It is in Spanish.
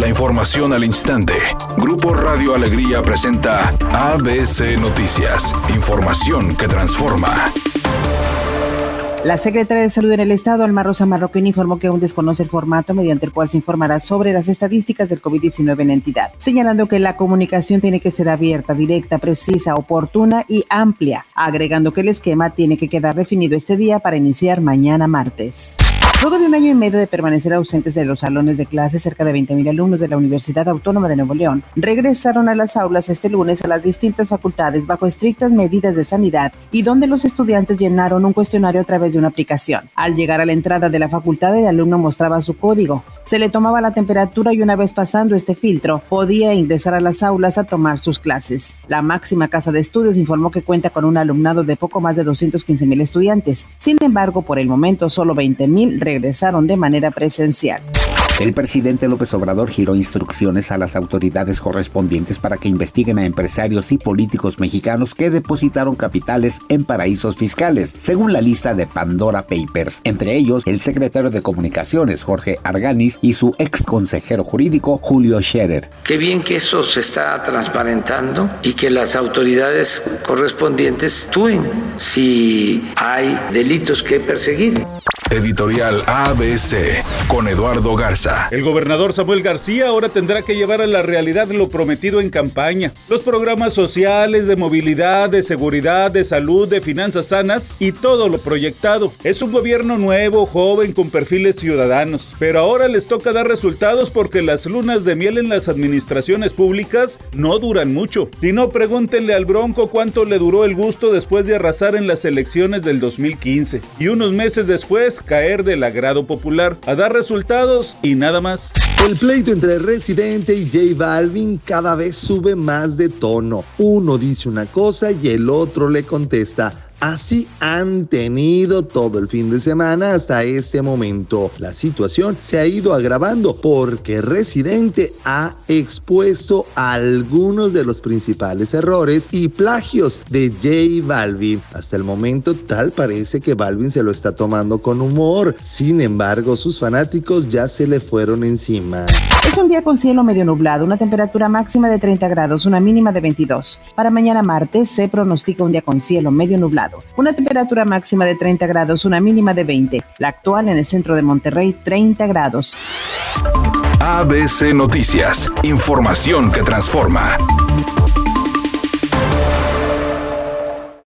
La información al instante. Grupo Radio Alegría presenta ABC Noticias. Información que transforma. La secretaria de Salud en el Estado, Alma Rosa Marroquín, informó que aún desconoce el formato mediante el cual se informará sobre las estadísticas del COVID-19 en la entidad, señalando que la comunicación tiene que ser abierta, directa, precisa, oportuna y amplia, agregando que el esquema tiene que quedar definido este día para iniciar mañana martes. Luego de un año y medio de permanecer ausentes de los salones de clases, cerca de 20.000 alumnos de la Universidad Autónoma de Nuevo León regresaron a las aulas este lunes a las distintas facultades bajo estrictas medidas de sanidad y donde los estudiantes llenaron un cuestionario a través de una aplicación. Al llegar a la entrada de la facultad, el alumno mostraba su código, se le tomaba la temperatura y una vez pasando este filtro podía ingresar a las aulas a tomar sus clases. La máxima casa de estudios informó que cuenta con un alumnado de poco más de 215 mil estudiantes. Sin embargo, por el momento solo 20 mil regresaron de manera presencial. El presidente López Obrador giró instrucciones a las autoridades correspondientes para que investiguen a empresarios y políticos mexicanos que depositaron capitales en paraísos fiscales, según la lista de Pandora Papers, entre ellos el secretario de Comunicaciones Jorge Arganis y su ex consejero jurídico Julio Scherer. Qué bien que eso se está transparentando y que las autoridades correspondientes actúen si hay delitos que perseguir. Editorial ABC con Eduardo Garza. El gobernador Samuel García ahora tendrá que llevar a la realidad lo prometido en campaña. Los programas sociales de movilidad, de seguridad, de salud, de finanzas sanas y todo lo proyectado. Es un gobierno nuevo, joven, con perfiles ciudadanos. Pero ahora les toca dar resultados porque las lunas de miel en las administraciones públicas no duran mucho. Si no, pregúntenle al Bronco cuánto le duró el gusto después de arrasar en las elecciones del 2015. Y unos meses después caer del agrado popular, a dar resultados y nada más. El pleito entre Residente y J Balvin cada vez sube más de tono. Uno dice una cosa y el otro le contesta. Así han tenido todo el fin de semana hasta este momento. La situación se ha ido agravando porque Residente ha expuesto algunos de los principales errores y plagios de J Balvin. Hasta el momento tal parece que Balvin se lo está tomando con humor. Sin embargo, sus fanáticos ya se le fueron encima. Es un día con cielo medio nublado, una temperatura máxima de 30 grados, una mínima de 22. Para mañana martes se pronostica un día con cielo medio una temperatura máxima de 30 grados, una mínima de 20. La actual en el centro de Monterrey, 30 grados. ABC Noticias, información que transforma.